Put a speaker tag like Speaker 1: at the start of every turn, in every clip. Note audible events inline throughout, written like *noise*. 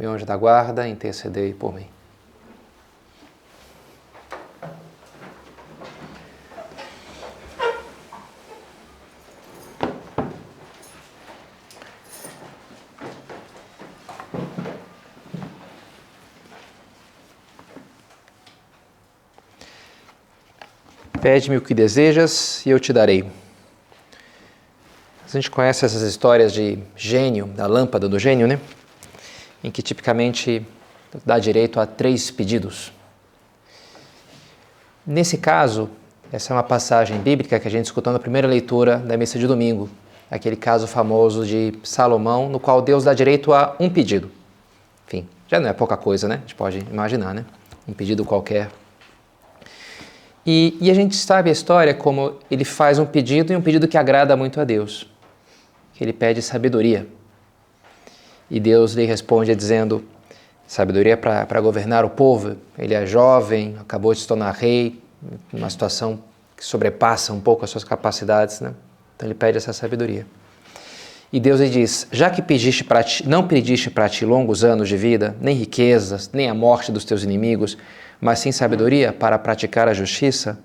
Speaker 1: meu anjo da guarda, intercedei por mim. Pede-me o que desejas e eu te darei. A gente conhece essas histórias de gênio, da lâmpada do gênio, né? Em que tipicamente dá direito a três pedidos. Nesse caso, essa é uma passagem bíblica que a gente escutou na primeira leitura da missa de domingo, aquele caso famoso de Salomão, no qual Deus dá direito a um pedido. Enfim, já não é pouca coisa, né? A gente pode imaginar, né? Um pedido qualquer. E, e a gente sabe a história como ele faz um pedido e um pedido que agrada muito a Deus, ele pede sabedoria. E Deus lhe responde dizendo: sabedoria para governar o povo. Ele é jovem, acabou de se tornar rei, uma situação que sobrepassa um pouco as suas capacidades, né? Então ele pede essa sabedoria. E Deus lhe diz: Já que pediste ti, não pediste para ti longos anos de vida, nem riquezas, nem a morte dos teus inimigos, mas sim sabedoria para praticar a justiça,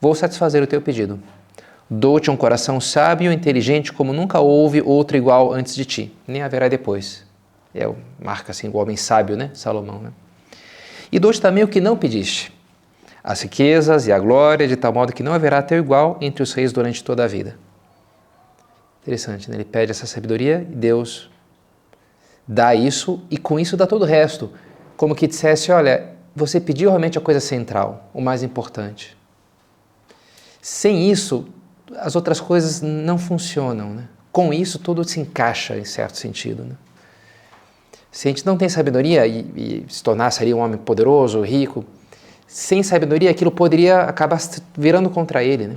Speaker 1: vou satisfazer o teu pedido. Dou-te um coração sábio e inteligente como nunca houve outro igual antes de ti, nem haverá depois. É, marca assim o homem sábio, né? Salomão, né? E dou-te também o que não pediste, as riquezas e a glória, de tal modo que não haverá teu igual entre os reis durante toda a vida. Interessante, né? Ele pede essa sabedoria e Deus dá isso e com isso dá todo o resto. Como que dissesse, olha, você pediu realmente a coisa central, o mais importante. Sem isso, as outras coisas não funcionam. Né? Com isso, tudo se encaixa em certo sentido. Né? Se a gente não tem sabedoria e, e se tornar seria um homem poderoso, rico, sem sabedoria aquilo poderia acabar virando contra ele. Né?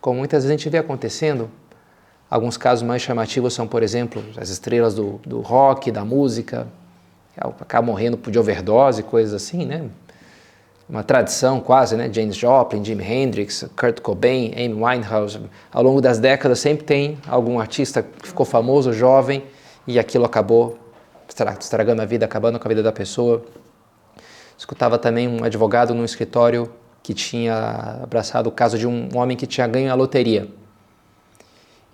Speaker 1: Como muitas vezes a gente vê acontecendo. Alguns casos mais chamativos são, por exemplo, as estrelas do, do rock, da música, acabam morrendo de overdose, coisas assim, né? Uma tradição quase, né? James Joplin, Jimi Hendrix, Kurt Cobain, Amy Winehouse. Ao longo das décadas sempre tem algum artista que ficou famoso, jovem, e aquilo acabou estragando a vida, acabando com a vida da pessoa. Escutava também um advogado num escritório que tinha abraçado o caso de um homem que tinha ganho a loteria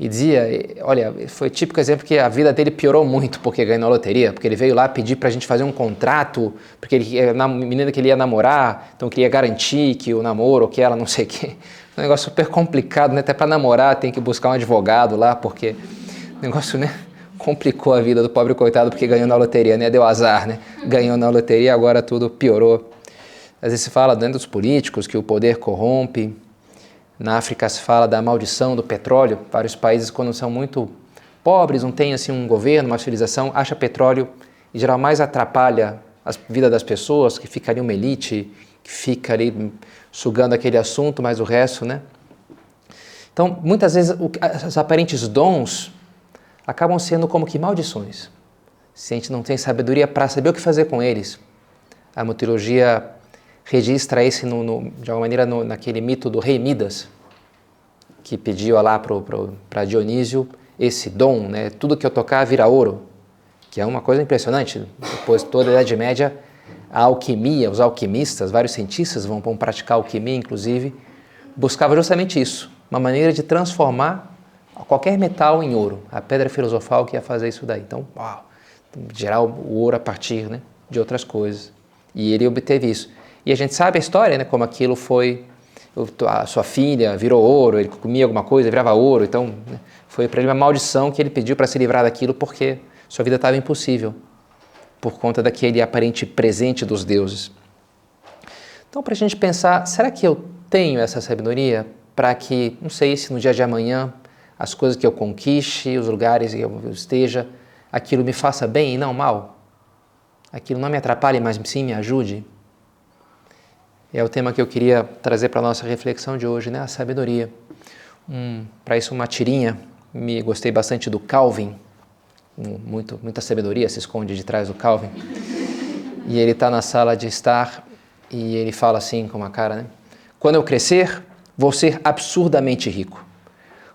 Speaker 1: e dizia, olha, foi típico exemplo que a vida dele piorou muito porque ganhou a loteria, porque ele veio lá pedir para a gente fazer um contrato, porque ele na menina que ele ia namorar, então queria garantir que o namoro, que ela não sei o quê. *laughs* Um negócio super complicado, né? Até para namorar tem que buscar um advogado lá, porque *laughs* negócio, né? Complicou a vida do pobre coitado porque ganhou na loteria, né? Deu azar, né? Ganhou na loteria, agora tudo piorou. Às vezes se fala dentro dos políticos que o poder corrompe, na África se fala da maldição do petróleo. Vários países, quando são muito pobres, não têm assim um governo, uma civilização, acha petróleo e geral mais atrapalha a vida das pessoas, que fica ali uma elite, que fica ali sugando aquele assunto, mas o resto, né? Então, muitas vezes, os aparentes dons acabam sendo como que maldições. Se a gente não tem sabedoria para saber o que fazer com eles. A teologia registra esse, no, no, de alguma maneira, no, naquele mito do rei Midas, que pediu lá para Dionísio esse dom, né? tudo que eu tocar vira ouro, que é uma coisa impressionante. Depois, toda a Idade Média, a alquimia, os alquimistas, vários cientistas vão, vão praticar alquimia, inclusive, buscava justamente isso, uma maneira de transformar qualquer metal em ouro. A pedra filosofal que ia fazer isso daí. Então, uau, gerar o ouro a partir né, de outras coisas. E ele obteve isso. E a gente sabe a história, né? Como aquilo foi a sua filha virou ouro, ele comia alguma coisa, virava ouro, então né, foi para ele uma maldição que ele pediu para se livrar daquilo porque sua vida estava impossível por conta daquele aparente presente dos deuses. Então, para a gente pensar, será que eu tenho essa sabedoria para que, não sei se no dia de amanhã, as coisas que eu conquiste, os lugares que eu esteja, aquilo me faça bem e não mal? aquilo não me atrapalhe, mas sim me ajude. É o tema que eu queria trazer para a nossa reflexão de hoje, né? A sabedoria. Um, para isso, uma tirinha. Me gostei bastante do Calvin. Muito, muita sabedoria se esconde de trás do Calvin. E ele está na sala de estar e ele fala assim com uma cara, né? Quando eu crescer, vou ser absurdamente rico.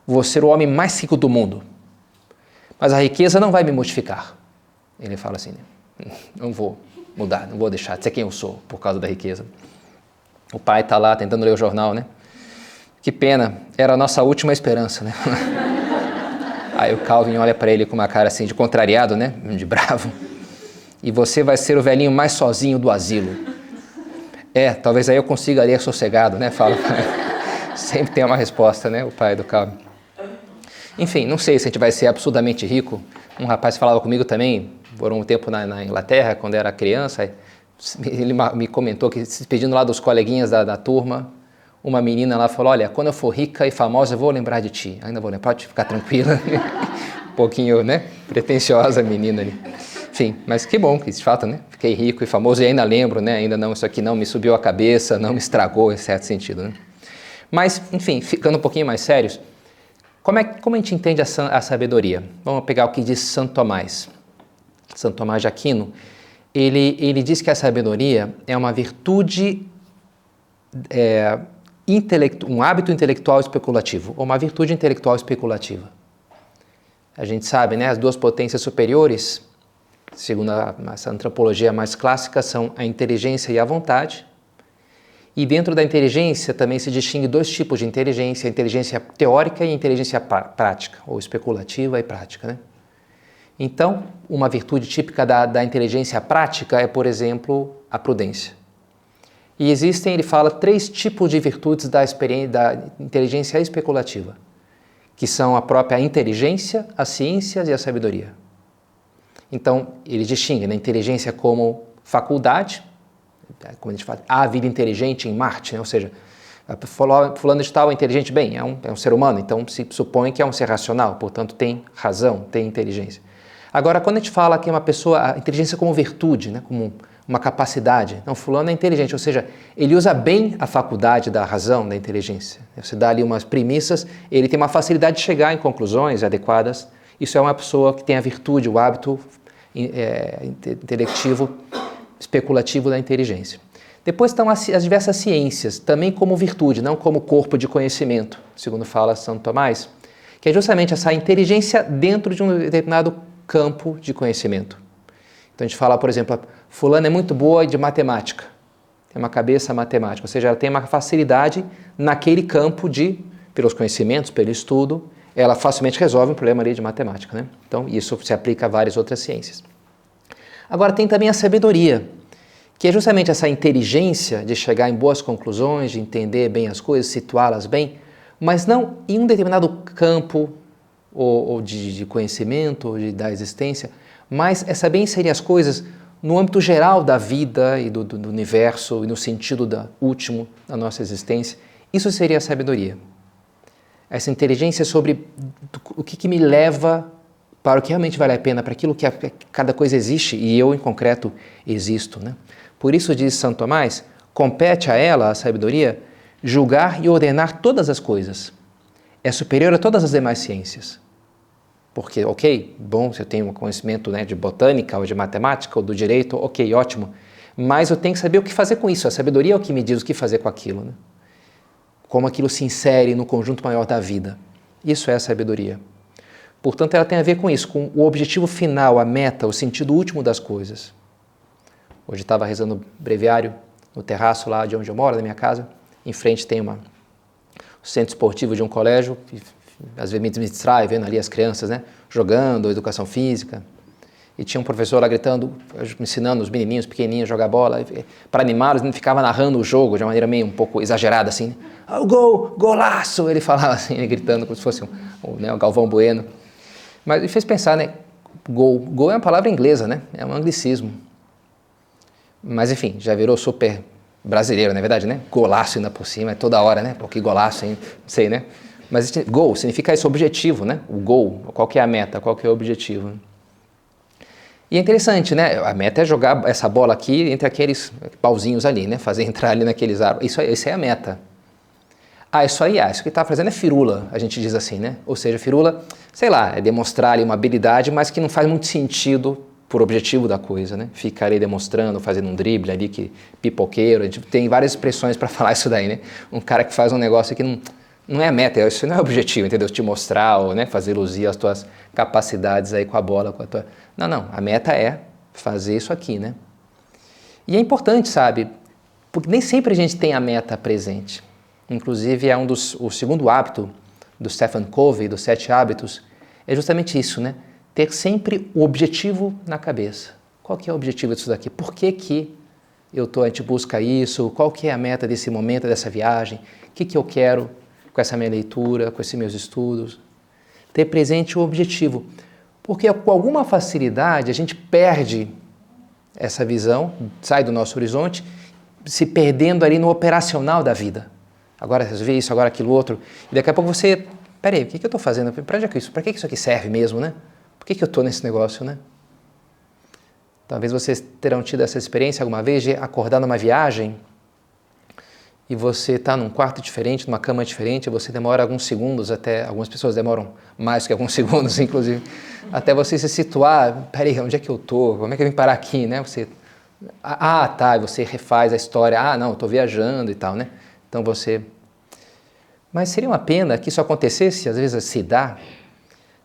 Speaker 1: Vou ser o homem mais rico do mundo. Mas a riqueza não vai me modificar. Ele fala assim, né? não vou mudar, não vou deixar de ser quem eu sou por causa da riqueza. O pai está lá tentando ler o jornal, né? Que pena, era a nossa última esperança, né? *laughs* Aí o Calvin olha para ele com uma cara assim de contrariado, né? *laughs* De bravo. E você vai ser o velhinho mais sozinho do asilo. É, talvez aí eu consiga ler sossegado, né? Fala. *laughs* Sempre tem uma resposta, né? O pai do Calvin. Enfim, não sei se a gente vai ser absurdamente rico. Um rapaz falava comigo também, por um tempo na, na Inglaterra, quando era criança, *laughs* ele me comentou que, se pedindo lá dos coleguinhas da, da, turma, uma menina lá falou: Olha, quando eu for rica e famosa, eu vou lembrar de ti. Ainda vou lembrar, pode ficar tranquila. *laughs* um pouquinho, né? Pretensiosa a menina ali. Enfim, mas que bom que de fato, né? Fiquei rico e famoso e ainda lembro, né? Ainda não, isso aqui não me subiu a cabeça, não me estragou em certo sentido, né? Mas, enfim, ficando um pouquinho mais sérios, como, é, como a gente entende a, a sabedoria? Vamos pegar o que diz Santo Tomás. Santo Tomás de Aquino, ele, ele diz que a sabedoria é uma virtude, é, um hábito intelectual especulativo, ou uma virtude intelectual especulativa. A gente sabe, né, as duas potências superiores, segundo a, essa antropologia mais clássica, são a inteligência e a vontade. E dentro da inteligência também se distingue dois tipos de inteligência: a inteligência teórica e a inteligência prática, ou especulativa e prática. Né? Então, uma virtude típica da, da inteligência prática é, por exemplo, a prudência. E existem, ele fala, três tipos de virtudes da, da inteligência especulativa, que são a própria inteligência, as ciências e a sabedoria. Então, ele distingue a né, inteligência como faculdade, como a gente fala, há vida inteligente em Marte, né? ou seja, fulano de tal é inteligente, bem, é um, é um ser humano, então se supõe que é um ser racional, portanto tem razão, tem inteligência. Agora, quando a gente fala que uma pessoa, a inteligência como virtude, né, como uma capacidade, não, fulano é inteligente, ou seja, ele usa bem a faculdade da razão, da inteligência. Você dá ali umas premissas, ele tem uma facilidade de chegar em conclusões adequadas. Isso é uma pessoa que tem a virtude, o hábito é, intelectivo, especulativo da inteligência. Depois estão as, as diversas ciências, também como virtude, não como corpo de conhecimento, segundo fala Santo Tomás, que é justamente essa inteligência dentro de um determinado campo de conhecimento. Então a gente fala, por exemplo, fulana é muito boa de matemática, tem uma cabeça matemática, ou seja, ela tem uma facilidade naquele campo de, pelos conhecimentos, pelo estudo, ela facilmente resolve um problema ali de matemática. Né? Então isso se aplica a várias outras ciências. Agora tem também a sabedoria, que é justamente essa inteligência de chegar em boas conclusões, de entender bem as coisas, situá-las bem, mas não em um determinado campo ou, ou de, de, conhecimento, ou de, da existência, mas é saber inserir as coisas no âmbito geral da vida e do, do, do universo e no sentido da, último da nossa existência. Isso seria a sabedoria. Essa inteligência sobre o que, que me leva para o que realmente vale a pena, para aquilo que cada coisa existe e eu, em concreto, existo. Né? Por isso, diz Santo Tomás, compete a ela, a sabedoria, julgar e ordenar todas as coisas. É superior a todas as demais ciências. Porque, ok, bom, se eu tenho um conhecimento né, de botânica ou de matemática ou do direito, ok, ótimo. Mas eu tenho que saber o que fazer com isso. A sabedoria é o que me diz o que fazer com aquilo. Né? Como aquilo se insere no conjunto maior da vida. Isso é a sabedoria. Portanto, ela tem a ver com isso, com o objetivo final, a meta, o sentido último das coisas. Hoje estava rezando breviário no terraço lá de onde eu moro, na minha casa. Em frente tem uma, um centro esportivo de um colégio às vezes me distrai vendo ali as crianças, né, jogando, educação física. E tinha um professor lá gritando, ensinando os menininhos pequenininhos a jogar bola. Para animá-los, ele ficava narrando o jogo de uma maneira meio um pouco exagerada, assim. Oh, gol, golaço! Ele falava assim, gritando como se fosse um, né, um Galvão Bueno. Mas ele fez pensar, né? Gol. Gol é uma palavra inglesa, né? É um anglicismo. Mas enfim, já virou super brasileiro, na é verdade, né? Golaço ainda por cima, é toda hora, né? Pô, que golaço, hein? Não sei, né? Mas gol significa esse objetivo, né? O gol, qual que é a meta, qual que é o objetivo. E é interessante, né? A meta é jogar essa bola aqui entre aqueles pauzinhos ali, né? Fazer *laughs* entrar ali naqueles árvores. Isso, isso é a meta. Ah, isso aí, ah, isso que está fazendo é firula, a gente diz assim, né? Ou seja, firula, sei lá, é demonstrar ali uma habilidade, mas que não faz muito sentido por objetivo da coisa, né? Ficar ali demonstrando, fazendo um drible ali, que pipoqueiro, a gente tem várias expressões para *laughs* falar isso daí, né? Um cara que faz um negócio que não, não é a meta, isso não é o objetivo, entendeu? Te mostrar ou né, fazer luzir as tuas capacidades aí com a bola, com a tua... Não, não, a meta é fazer isso aqui, né? E é importante, sabe? Porque nem sempre a gente tem a meta presente. Inclusive, é um dos, o segundo hábito do Stephen Covey, dos Sete Hábitos, é justamente isso, né? Ter sempre o objetivo na cabeça. Qual que é o objetivo disso daqui? Por que, que eu tô, a gente busca isso? Qual que é a meta desse momento, dessa viagem? O que, que eu quero com essa minha leitura, com esses meus estudos? Ter presente o objetivo. Porque com alguma facilidade a gente perde essa visão, sai do nosso horizonte, se perdendo ali no operacional da vida agora resolver isso, agora aquilo outro. E daqui a pouco você, peraí, o que, que eu estou fazendo? Para que isso? Para que isso aqui serve mesmo, né? Por que, que eu estou nesse negócio, né? Talvez vocês terão tido essa experiência alguma vez de acordar numa viagem e você está num quarto diferente, numa cama diferente, você demora alguns segundos até, algumas pessoas demoram mais que alguns *laughs* segundos, inclusive, até você se situar, peraí, onde é que eu estou? Como é que eu vim parar aqui, né? Você, ah, tá, você refaz a história, ah, não, estou viajando e tal, né? Então você. Mas seria uma pena que isso acontecesse, às vezes se dá,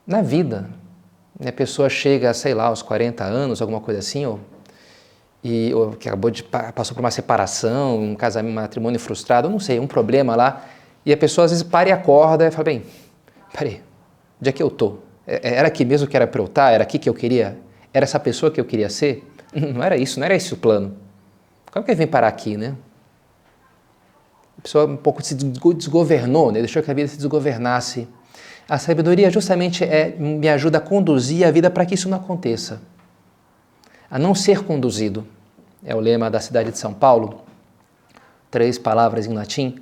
Speaker 1: na vida. A pessoa chega, sei lá, aos 40 anos, alguma coisa assim, ou, e, ou que acabou de passou por uma separação, um casamento, um matrimônio frustrado, não sei, um problema lá, e a pessoa às vezes para e acorda e fala, bem, peraí, onde é que eu estou? É, é, era aqui mesmo que era para eu estar? Era aqui que eu queria? Era essa pessoa que eu queria ser? *laughs* Não era isso, não era esse o plano. Como que ele vem parar aqui, né? a pessoa um pouco se desgovernou, né? deixou que a vida se desgovernasse. A sabedoria justamente é, me ajuda a conduzir a vida para que isso não aconteça. A não ser conduzido. É o lema da cidade de São Paulo. Três palavras em latim.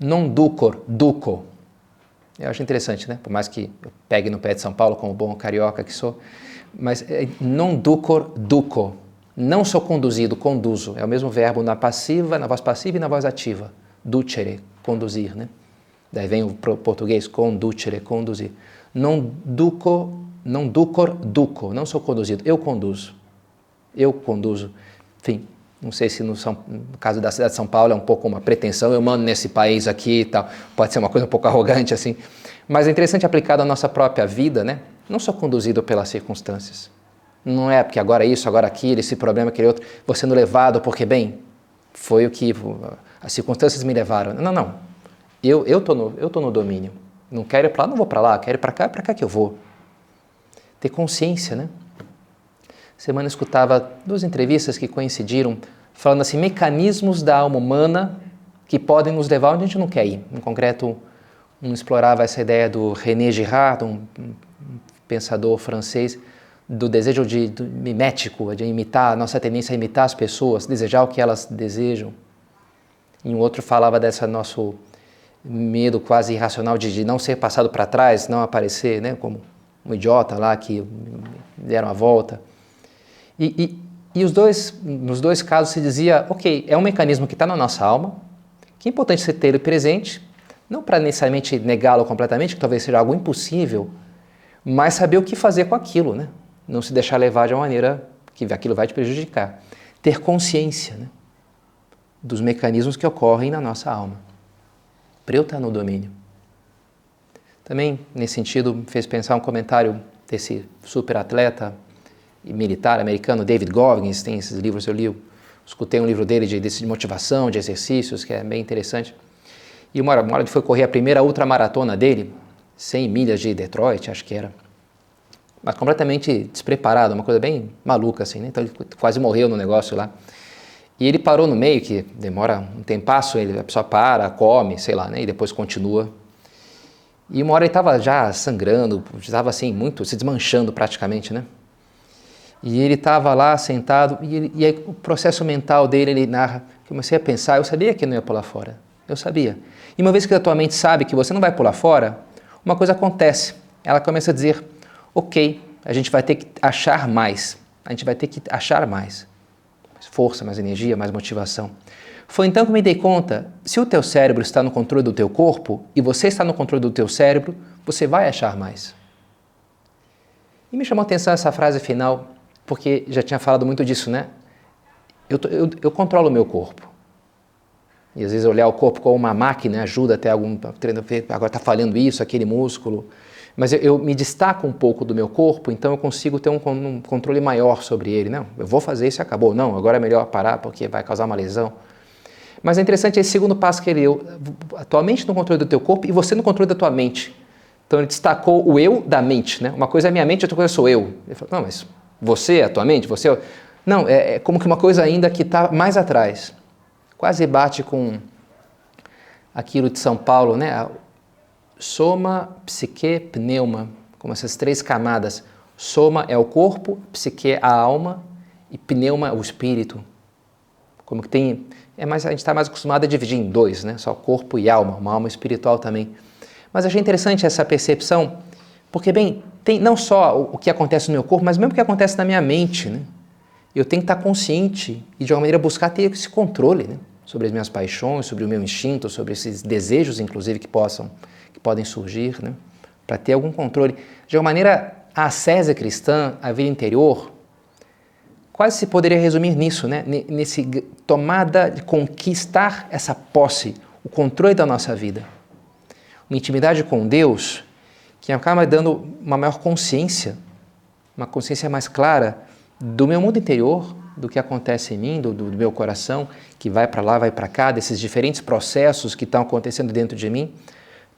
Speaker 1: Non ducor, duco. Eu acho interessante, né? Por mais que eu pegue no pé de São Paulo como bom carioca que sou. Mas é, non ducor, duco. Não sou conduzido, conduzo. É o mesmo verbo na passiva, na voz passiva e na voz ativa ducere, conduzir, né? Daí vem o português conducere, conduzir. Não duco, não ducor, duco, não sou conduzido, eu conduzo. Eu conduzo. Enfim, não sei se no, São, no, caso da cidade de São Paulo é um pouco uma pretensão, eu mando nesse país aqui e tal, pode ser uma coisa um pouco *laughs* arrogante assim, mas é interessante aplicado à nossa própria vida, né? Não sou conduzido pelas circunstâncias. Não é porque agora isso, agora aquilo, esse problema, aquele outro, vou sendo levado porque, bem, foi o que as circunstâncias me levaram. Não, não. Eu eu tô no eu tô no domínio. Não quero ir para lá, não vou para lá. Quero ir para cá, é para cá que eu vou. Ter consciência, né? Semana escutava duas entrevistas que coincidiram falando assim mecanismos da alma humana que podem nos levar onde a gente não quer ir. Em concreto, um explorava essa ideia do René Girard, um, pensador francês, do desejo de, do mimético, de imitar, a nossa tendência a imitar as pessoas, desejar o que elas desejam. E um outro falava desse nosso medo quase irracional de, de não ser passado para trás, não aparecer, né, como um idiota lá que deram a volta. E, e, e os dois, nos dois casos se dizia, ok, é um mecanismo que está na nossa alma, que é importante você ter ele presente, não para necessariamente negá-lo completamente, que talvez seja algo impossível, mas saber o que fazer com aquilo, né? Não se deixar levar de uma maneira que aquilo vai te prejudicar. Ter consciência, né? dos mecanismos que ocorrem na nossa alma. Para eu estar no domínio. Também, nesse sentido, fez pensar um comentário desse super atleta militar americano, David Goggins, tem esses livros, eu li, escutei um livro dele de, de motivação, de exercícios, que é bem interessante. E uma hora, uma hora ele foi correr a primeira ultramaratona dele, 100 milhas de Detroit, acho que era. Mas completamente despreparado, uma coisa bem maluca assim, né? Então ele quase morreu no negócio lá. E ele parou no meio, que demora um tempasso, ele, a pessoa para, come, sei lá, né? E depois continua. E uma hora ele estava já sangrando, estava assim, muito, se desmanchando praticamente, né? E ele estava lá sentado, e, ele, e aí o processo mental dele, ele narra, comecei a pensar, eu sabia que não ia pular fora, eu sabia. E uma vez que a tua mente sabe que você não vai pular fora, uma coisa acontece, ela começa a dizer, ok, a gente vai ter que achar mais. a gente vai ter que achar mais. Mais força, mais energia, mais motivação. Foi então que me dei conta, se o teu cérebro está no controle do teu corpo e você está no controle do teu cérebro, você vai achar mais. E me chamou a atenção essa frase final, porque já tinha falado muito disso, né? Eu, eu, eu controlo o meu corpo. E às vezes olhar o corpo como uma máquina ajuda até algum treino, agora está falhando isso, aquele músculo. Mas eu, eu, me destaco um pouco do meu corpo, então eu consigo ter um, um controle maior sobre ele. Não, eu vou fazer isso e acabou. Não, agora é melhor parar porque vai causar uma lesão. Mas é interessante esse segundo passo que ele deu, atualmente no controle do teu corpo e você no controle da tua mente. Então ele destacou o eu da mente, né? Uma coisa é a minha mente, outra coisa sou eu. Ele falou, não, mas você, a tua mente, você... Não, é, é como que uma coisa ainda que está mais atrás. Quase bate com aquilo de São Paulo, né? Soma, psique, pneuma, como essas três camadas. Soma é o corpo, psique é a alma e pneuma é o espírito. Como que tem é mais, a gente está mais acostumado a dividir em dois, né? só corpo e alma, uma alma espiritual também. Mas achei interessante essa percepção, porque, bem, tem não só o, que acontece no meu corpo, mas mesmo o que acontece na minha mente. Né? Eu tenho que estar consciente e, de alguma maneira, buscar ter esse controle né? sobre as minhas paixões, sobre o meu instinto, sobre esses desejos, inclusive, que possam que podem surgir, né? para ter algum controle. De alguma maneira, a ascese cristã, a vida interior, quase se poderia resumir nisso, né? nesse tomada de conquistar essa posse, o controle da nossa vida. Uma intimidade com Deus que acaba dando uma maior consciência, uma consciência mais clara do meu mundo interior, do que acontece em mim, do, do meu coração, que vai para lá, vai para cá, desses diferentes processos que estão acontecendo dentro de mim,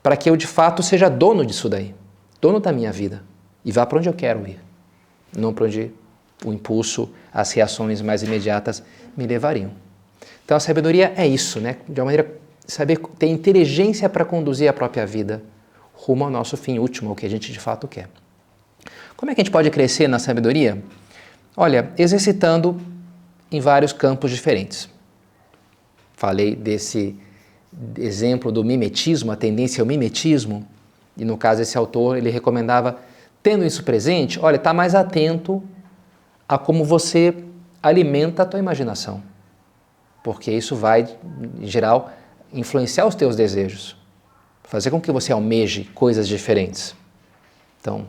Speaker 1: para que eu de fato seja dono disso daí, dono da minha vida e vá para onde eu quero ir, não para onde o impulso, as reações mais imediatas me levariam. Então a sabedoria é isso, né? De uma maneira saber ter inteligência para conduzir a própria vida rumo ao nosso fim último, o que a gente de fato quer. Como é que a gente pode crescer na sabedoria? Olha, exercitando em vários campos diferentes. Falei desse exemplo do mimetismo, a tendência ao mimetismo, e no caso esse autor ele recomendava, tendo isso presente, olha, está mais atento a como você alimenta a tua imaginação. Porque isso vai, em geral, influenciar os teus desejos, fazer com que você almeje coisas diferentes. Então,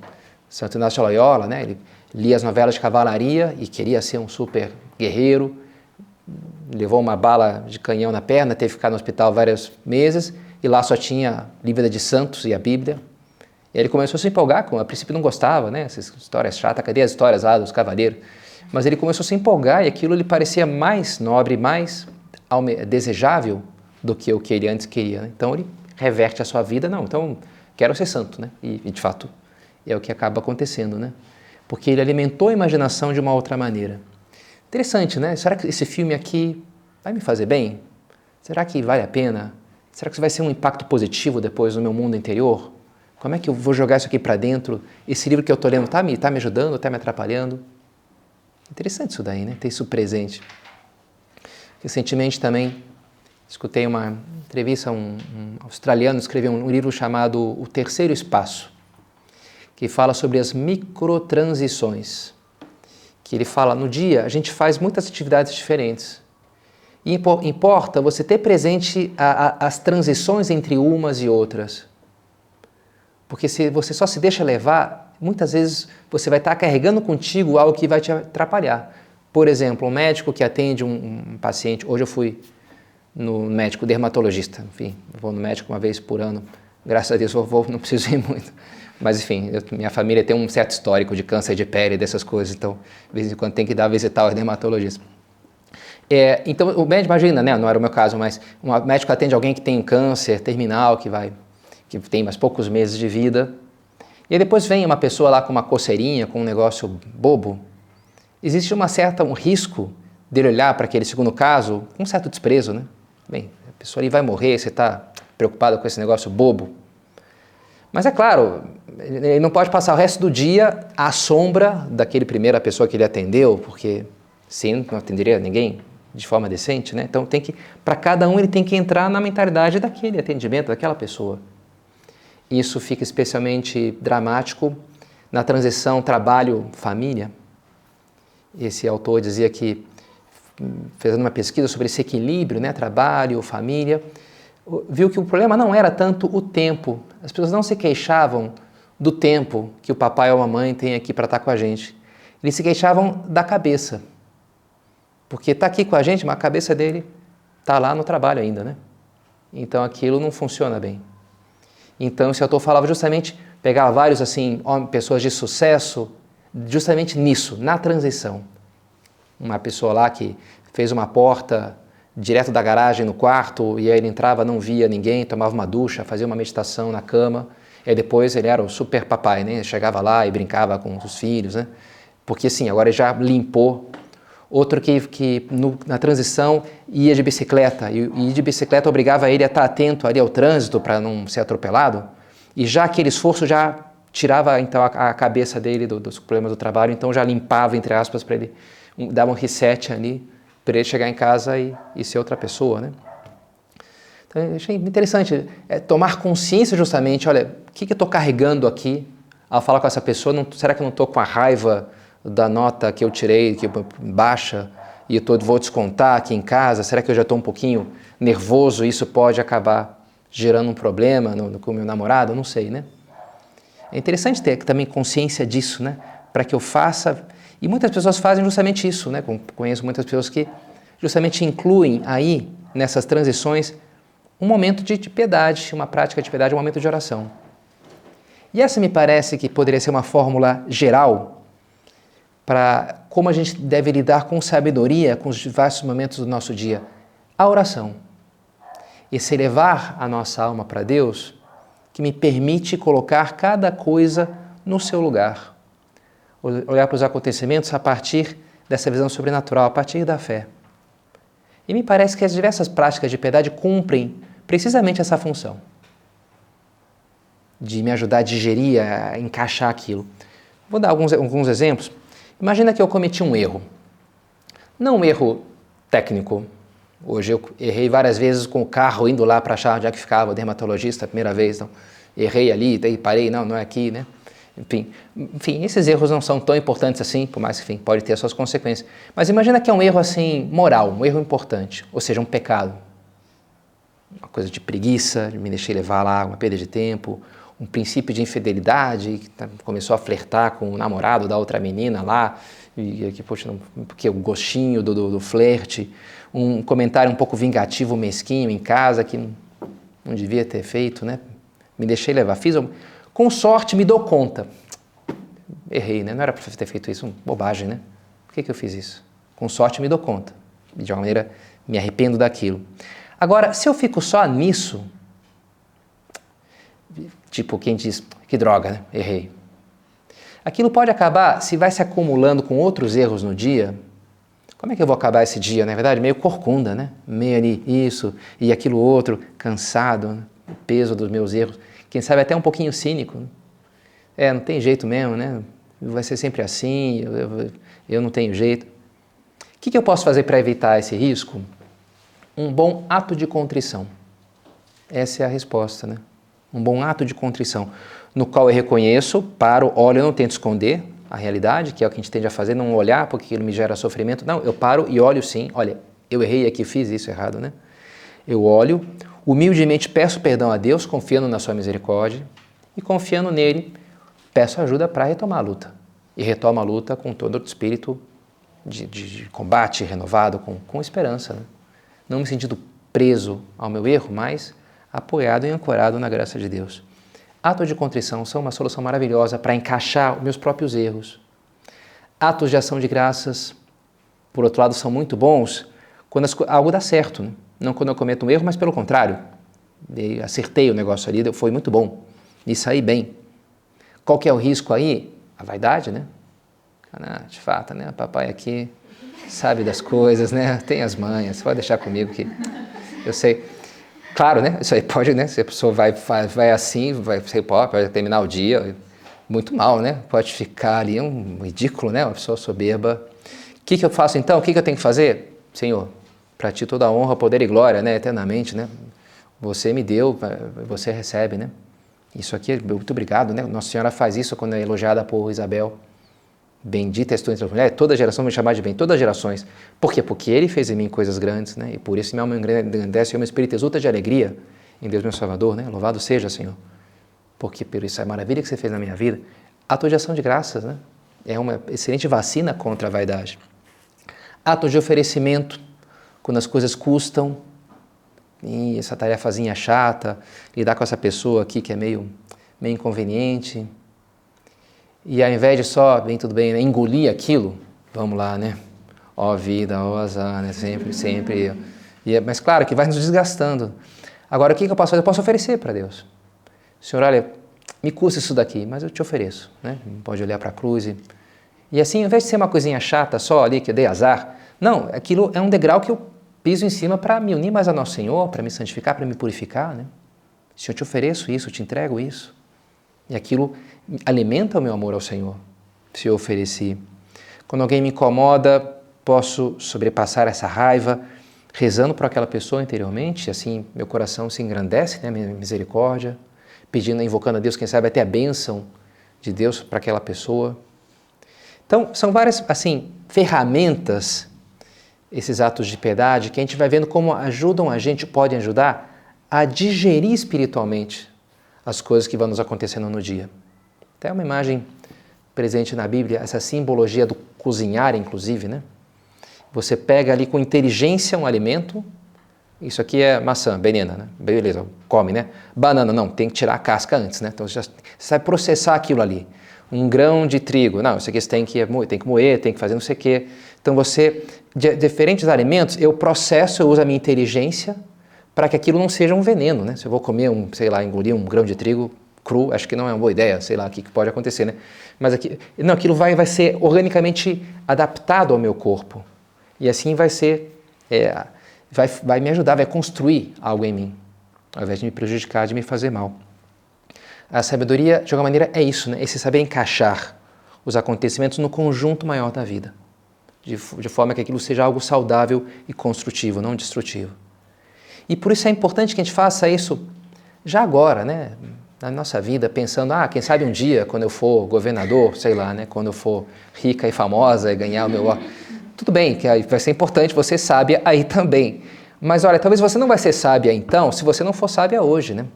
Speaker 1: Santo Inácio Loyola, né, ele lia as novelas de cavalaria e queria ser um super guerreiro, levou uma bala de canhão na perna, teve que ficar no hospital vários meses e lá só tinha Livro de Santos e a Bíblia. E ele começou a se empolgar com, a princípio não gostava, né? Essas histórias chatas, cadê as histórias lá dos cavaleiros? Mas ele começou a se empolgar e aquilo lhe parecia mais nobre, mais desejável do que o que ele antes queria. Né? Então ele reverte a sua vida, não, então quero ser santo, né? E, e de fato é o que acaba acontecendo, né? Porque ele alimentou a imaginação de uma outra maneira. Interessante, né? Será que esse filme aqui vai me fazer bem? Será que vale a pena? Será que isso vai ser um impacto positivo depois no meu mundo interior? Como é que eu vou jogar isso aqui para dentro? Esse livro que eu estou lendo está me, tá me ajudando, está me atrapalhando? Interessante isso daí, né? Ter isso presente. Recentemente também escutei uma entrevista, um, um australiano escreveu um livro chamado O Terceiro Espaço, que fala sobre as microtransições. Que ele fala, no dia a gente faz muitas atividades diferentes. E importa você ter presente a, a, as transições entre umas e outras. Porque se você só se deixa levar, muitas vezes você vai estar carregando contigo algo que vai te atrapalhar. Por exemplo, um médico que atende um, um paciente, hoje eu fui no médico dermatologista, enfim, vou no médico uma vez por ano, graças a Deus eu vou, *laughs* não preciso ir muito. Mas enfim, eu, minha família tem um certo histórico de câncer de pele, dessas coisas, então de vez em quando tem que dar visitar o dermatologista. É, então o médico, imagina, né, não era o meu caso, mas um médico atende alguém que tem um câncer terminal, que vai que tem mais poucos meses de vida. E depois vem uma pessoa lá com uma coceirinha, com um negócio bobo. Existe uma certa um risco dele olhar para aquele segundo caso com um certo desprezo, né? Bem, a pessoa ali vai morrer, você está preocupado com esse negócio bobo. Mas é claro, ele não pode passar o resto do dia à sombra daquele primeira pessoa que ele atendeu, porque sim, não atenderia ninguém de forma decente, né? Então tem que, para cada um ele tem que entrar na mentalidade daquele atendimento, daquela pessoa. Isso fica especialmente dramático na transição trabalho-família, esse autor dizia que, fazendo uma pesquisa sobre esse equilíbrio, né, trabalho, família, viu que o problema não era tanto o tempo. As pessoas não se queixavam do tempo que o papai ou a mamãe tem aqui para estar tá com a gente. Eles se queixavam da cabeça. Porque está aqui com a gente, mas a cabeça dele está lá no trabalho ainda, né? Então aquilo não funciona bem. Então esse autor falava justamente, pegava vários assim, pessoas de sucesso, justamente nisso, na transição. Uma pessoa lá que fez uma porta direto da garagem no quarto e aí ele entrava, não via ninguém, tomava uma ducha, fazia uma meditação na cama. E depois ele era o super papai, né? chegava lá e brincava com os filhos, né? Porque assim, agora ele já limpou. Outro que, que no, na transição ia de bicicleta e, e de bicicleta obrigava ele a estar atento ali ao trânsito para não ser atropelado. E já aquele esforço já tirava então a, a cabeça dele do, dos problemas do trabalho, então já limpava entre aspas para ele um, dava um reset ali para ele chegar em casa e, e ser outra pessoa, né? Então, eu achei interessante é, tomar consciência justamente, olha, o que, que eu estou carregando aqui ao falar com essa pessoa? Não, será que eu não estou com a raiva da nota que eu tirei, que baixa, e eu tô, vou descontar aqui em casa? Será que eu já estou um pouquinho nervoso e isso pode acabar gerando um problema no, no, com o meu namorado? Não sei, né? É interessante ter também consciência disso, né? Para que eu faça. E muitas pessoas fazem justamente isso, né? Conheço muitas pessoas que justamente incluem aí, nessas transições, um momento de, de piedade, uma prática de piedade, um momento de oração. E essa me parece que poderia ser uma fórmula geral para como a gente deve lidar com sabedoria com os diversos momentos do nosso dia. A oração. Esse elevar a nossa alma para Deus que me permite colocar cada coisa no seu lugar. Olhar para os acontecimentos a partir dessa visão sobrenatural, a partir da fé. E me parece que as diversas práticas de piedade cumprem precisamente essa função de me ajudar a digerir, a encaixar aquilo. Vou dar alguns, alguns exemplos. Imagina que eu cometi um erro. Não um erro técnico. Hoje eu errei várias vezes com o carro indo lá para achar onde é que ficava o dermatologista a primeira vez. Então, errei ali, daí parei, não, não é aqui, né? Enfim, enfim, esses erros não são tão importantes assim, por mais que enfim, pode ter as suas consequências. Mas imagina que é um erro assim moral, um erro importante, ou seja, um pecado. Uma coisa de preguiça, de me deixei levar lá, uma perda de tempo, um princípio de infidelidade, que tá, começou a flertar com o namorado da outra menina lá, e que, poxa, não, porque o gostinho do, do, do flerte, um comentário um pouco vingativo, mesquinho em casa, que não, não devia ter feito, né? Me deixei levar. Fiz, com sorte, me dou conta. Errei, né? Não era para ter feito isso, bobagem, né? Por que, que eu fiz isso? Com sorte, me dou conta. De uma maneira, me arrependo daquilo. Agora, se eu fico só nisso, Tipo, quem diz, que droga, né? Errei. Aquilo pode acabar, se vai se acumulando com outros erros no dia, como é que eu vou acabar esse dia, na verdade? Meio corcunda, né? Meio ali, isso e aquilo outro, cansado, né? o peso dos meus erros. Quem sabe até um pouquinho cínico. É, não tem jeito mesmo, né? Vai ser sempre assim, eu, eu, eu não tenho jeito. O que, que eu posso fazer para evitar esse risco? Um bom ato de contrição. Essa é a resposta, né? um bom ato de contrição, no qual eu reconheço, paro, olho, eu não tento esconder a realidade, que é o que a gente tende a fazer, não olhar porque aquilo me gera sofrimento. Não, eu paro e olho sim, olha, eu errei aqui, fiz isso errado, né? Eu olho, humildemente peço perdão a Deus, confiando na sua misericórdia e confiando nele, peço ajuda para retomar a luta. E retomo a luta com todo o espírito de, de, de combate renovado, com, com esperança. Né? Não me sentindo preso ao meu erro, mas apoiado e ancorado na graça de Deus. Atos de contrição são uma solução maravilhosa para encaixar os meus próprios erros. Atos de ação de graças, por outro lado, são muito bons quando as, algo dá certo. Né? Não quando eu cometo um erro, mas pelo contrário. acertei o negócio ali, foi muito bom. E saí bem. Qual que é o risco aí? A vaidade, né? Ah, de fato, né? Papai aqui sabe das coisas, né? Tem as manhas, pode deixar comigo que eu sei. Claro, né? Isso aí pode, né? Se a pessoa vai, vai, vai assim, vai, pode terminar o dia muito mal, né? Pode ficar ali um ridículo, né? Uma pessoa soberba. O que, que eu faço então? O que, que eu tenho que fazer? Senhor, para ti toda a honra, poder e glória, né? Eternamente, né? Você me deu, você recebe, né? Isso aqui, muito obrigado, né? Nossa Senhora faz isso quando é elogiada por Isabel. Bendita és tu entre as mulheres, toda geração me chamar de bem, todas as gerações. Por quê? Porque ele fez em mim coisas grandes, né? E por isso minha alma engrandece e meu espírito exulta de alegria em Deus meu Salvador, né? Louvado seja, Senhor. Porque por isso é maravilha que você fez na minha vida. Ato de ação de graças, né? É uma excelente vacina contra a vaidade. Ato de oferecimento, quando as coisas custam, e essa tarefazinha chata, lidar com essa pessoa aqui que é meio, meio inconveniente, e ao invés de só, bem, tudo bem, né, engolir aquilo, vamos lá, né? Ó vida, ó azar, né? Sempre, sempre. E é, mas claro que vai nos desgastando. Agora, o que, que eu posso fazer? Eu posso oferecer para Deus. Senhor, olha, me custa isso daqui, mas eu te ofereço. Né? Pode olhar para a cruz. E, e assim, ao invés de ser uma coisinha chata só ali que eu dei azar, não, aquilo é um degrau que eu piso em cima para me unir mais a Nosso Senhor, para me santificar, para me purificar. Né? Se eu te ofereço isso, eu te entrego isso. E aquilo alimenta o meu amor ao Senhor, se eu ofereci. Quando alguém me incomoda, posso sobrepassar essa raiva rezando por aquela pessoa interiormente, assim meu coração se engrandece, né, minha misericórdia, pedindo, invocando a Deus, quem sabe até a bênção de Deus para aquela pessoa. Então, são várias, assim, ferramentas, esses atos de piedade, que a gente vai vendo como ajudam a gente, podem ajudar a digerir espiritualmente as coisas que vão nos acontecendo no dia. Até uma imagem presente na Bíblia, essa simbologia do cozinhar, inclusive, né? Você pega ali com inteligência um alimento, isso aqui é maçã, benena, né? Beleza, come, né? Banana, não, tem que tirar a casca antes, né? Então você, já, vai processar aquilo ali. Um grão de trigo, não, isso aqui você tem que, tem que moer, tem que fazer não sei o quê. Então você, de, diferentes alimentos, eu processo, eu uso a minha inteligência para que aquilo não seja um veneno, né? Se eu vou comer um, sei lá, engolir um grão de trigo, cru, acho que não é uma boa ideia, sei lá o que, pode acontecer, né? Mas aqui, não, aquilo vai, vai ser organicamente adaptado ao meu corpo. E assim vai ser, é, vai, vai me ajudar, vai construir algo em mim, ao invés de me prejudicar, de me fazer mal. A sabedoria, de alguma maneira, é isso, né? Esse saber encaixar os acontecimentos no conjunto maior da vida, de, de forma que aquilo seja algo saudável e construtivo, não destrutivo. E por isso é importante que a gente faça isso já agora, né? na nossa vida pensando, ah, quem sabe um dia, quando eu for governador, sei lá, né, quando eu for rica e famosa e ganhar o meu... Tudo bem, que vai ser importante você sábia aí também. Mas olha, talvez você não vai ser sábia então se você não for sábia hoje, né?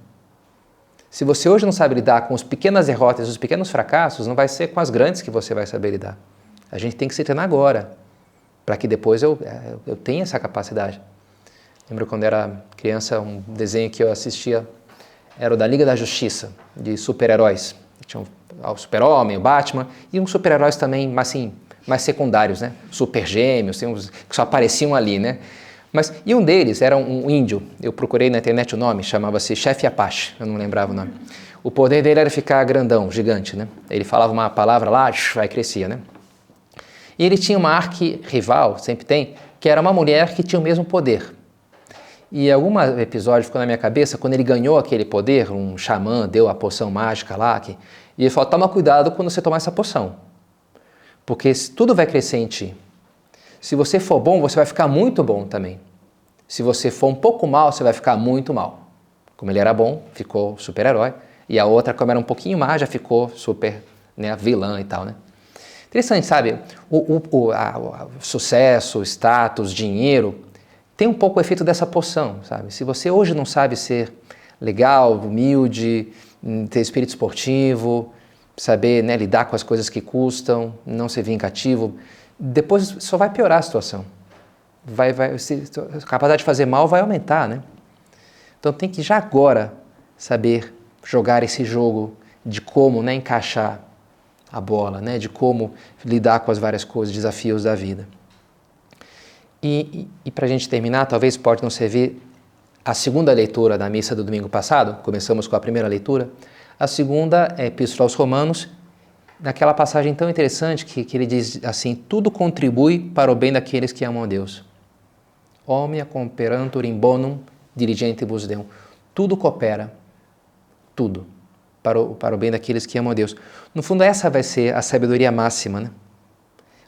Speaker 1: Se você hoje não sabe lidar com as pequenas derrotas, os pequenos fracassos, não vai ser com as grandes que você vai saber lidar. A gente tem que se treinar agora, para que depois eu, é, eu tenha essa capacidade. Lembro quando era criança, um desenho que eu assistia era o da Liga da Justiça, de super-heróis. Tinha o Super-Homem, o Batman, e uns super-heróis também, mas assim, mais secundários, né? Super Gêmeos, tem uns que só apareciam ali, né? Mas, e um deles era um, índio, eu procurei na internet o nome, chamava-se Chefe Apache, eu não lembrava o nome. O poder dele era ficar grandão, gigante, né? Ele falava uma palavra lá, vai crescia, né? E ele tinha uma arqui-rival, sempre tem, que era uma mulher que tinha o mesmo poder. E algum episódio ficou na minha cabeça, quando ele ganhou aquele poder, um xamã deu a poção mágica lá, que, e ele falou, toma cuidado quando você tomar essa poção, porque tudo vai crescer em ti. Se você for bom, você vai ficar muito bom também. Se você for um pouco mal, você vai ficar muito mal. Como ele era bom, ficou super-herói, e a outra, como era um pouquinho má, já ficou super né, vilã e tal, né? Interessante, sabe? O, o, o, a, o sucesso, status, dinheiro, tem um pouco o efeito dessa poção, sabe? Se você hoje não sabe ser legal, humilde, hum, ter espírito esportivo, saber né, lidar com as coisas que custam, não ser vingativo, depois só vai piorar a situação. Vai, vai, a capacidade de fazer mal vai aumentar, né? Então tem que já agora saber jogar esse jogo de como né, encaixar a bola, né, de como lidar com as várias coisas, desafios da vida. E, e, e para a gente terminar, talvez pode não servir a segunda leitura da missa do domingo passado, começamos com a primeira leitura. A segunda é Epístola aos Romanos, naquela passagem tão interessante que, que ele diz assim: tudo contribui para o bem daqueles que amam a Deus. Omnia cooperantur in bonum dirigentibus Deum. Tudo coopera, tudo, para o, para o bem daqueles que amam a Deus. No fundo, essa vai ser a sabedoria máxima, né?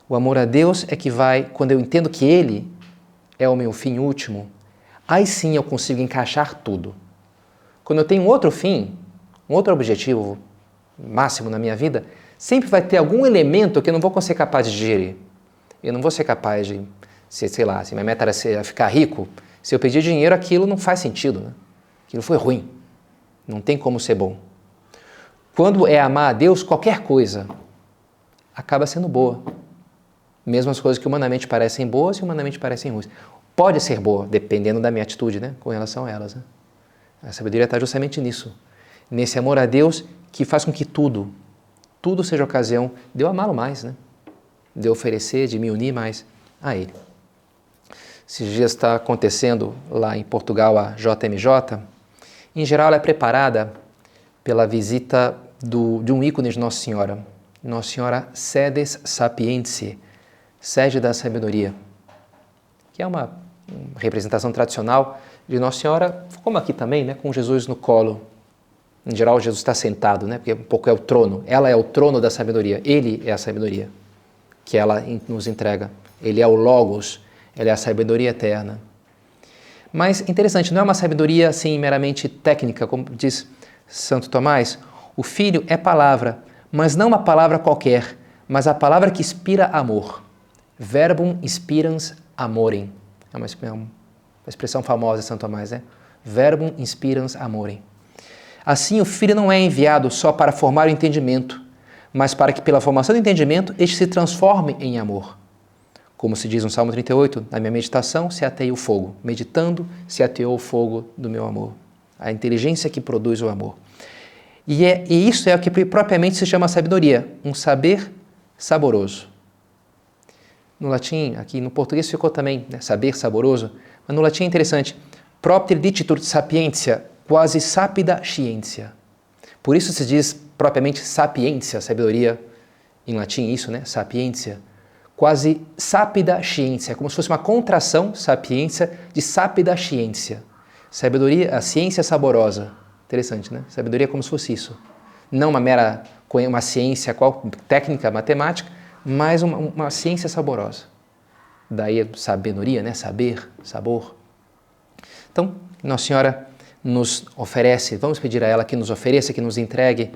Speaker 1: O amor a Deus é que vai, quando eu entendo que Ele é o meu fim último, aí sim eu consigo encaixar tudo. Quando eu tenho outro fim, um outro objetivo máximo na minha vida, sempre vai ter algum elemento que eu não vou ser capaz de digerir. Eu não vou ser capaz de, se, sei lá, se minha meta era ser, ficar rico, se eu pedir dinheiro, aquilo não faz sentido. Né? Aquilo foi ruim. Não tem como ser bom. Quando é amar a Deus, qualquer coisa acaba sendo boa. Mesmo as coisas que humanamente parecem boas e humanamente parecem ruins. Pode ser boa, dependendo da minha atitude né, com relação a elas. Né? A sabedoria está justamente nisso. Nesse amor a Deus que faz com que tudo, tudo seja ocasião de eu amá-lo mais, né? de eu oferecer, de me unir mais a Ele. Esses dias está acontecendo lá em Portugal a JMJ. Em geral, ela é preparada pela visita do, de um ícone de Nossa Senhora, Nossa Senhora Sedes Sapientiae, sede da sabedoria, que é uma representação tradicional de Nossa Senhora, como aqui também, né, com Jesus no colo. Em geral, Jesus está sentado, né, porque um pouco é o trono. Ela é o trono da sabedoria, ele é a sabedoria que ela nos entrega. Ele é o Logos, ele é a sabedoria eterna. Mas interessante, não é uma sabedoria assim meramente técnica, como diz Santo Tomás. O Filho é palavra, mas não uma palavra qualquer, mas a palavra que inspira amor. Verbum inspirans amorem. É uma, é uma expressão famosa de Santo Tomás, né? Verbum inspirans amorem. Assim, o Filho não é enviado só para formar o entendimento, mas para que pela formação do entendimento este se transforme em amor. Como se diz no Salmo 38, na minha meditação se ateia o fogo, meditando se ateou o fogo do meu amor. A inteligência que produz o amor. E, é, e isso é o que propriamente se chama sabedoria, um saber saboroso. No latim, aqui no português ficou também né, saber saboroso, mas no latim é interessante. Propter dicitur sapientia, quasi sapida scientia. Por isso se diz propriamente sapiência, sabedoria em latim, isso, né? Sapiência. Quase sapida ciência, como se fosse uma contração, sapiência, de sapida ciência. Sabedoria, a ciência saborosa. Interessante, né? Sabedoria é como se fosse isso. Não uma mera uma ciência qual, técnica, matemática, mas uma, uma ciência saborosa. Daí sabedoria, né? Saber, sabor. Então, Nossa Senhora nos oferece, vamos pedir a ela que nos ofereça, que nos entregue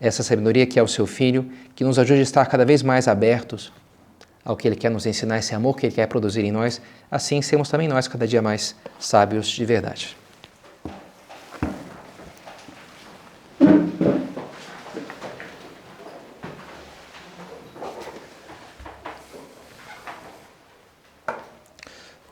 Speaker 1: essa sabedoria que é o seu Filho, que nos ajude a estar cada vez mais abertos ao que Ele quer nos ensinar, esse amor que Ele quer produzir em nós, assim sermos também nós cada dia mais sábios de verdade.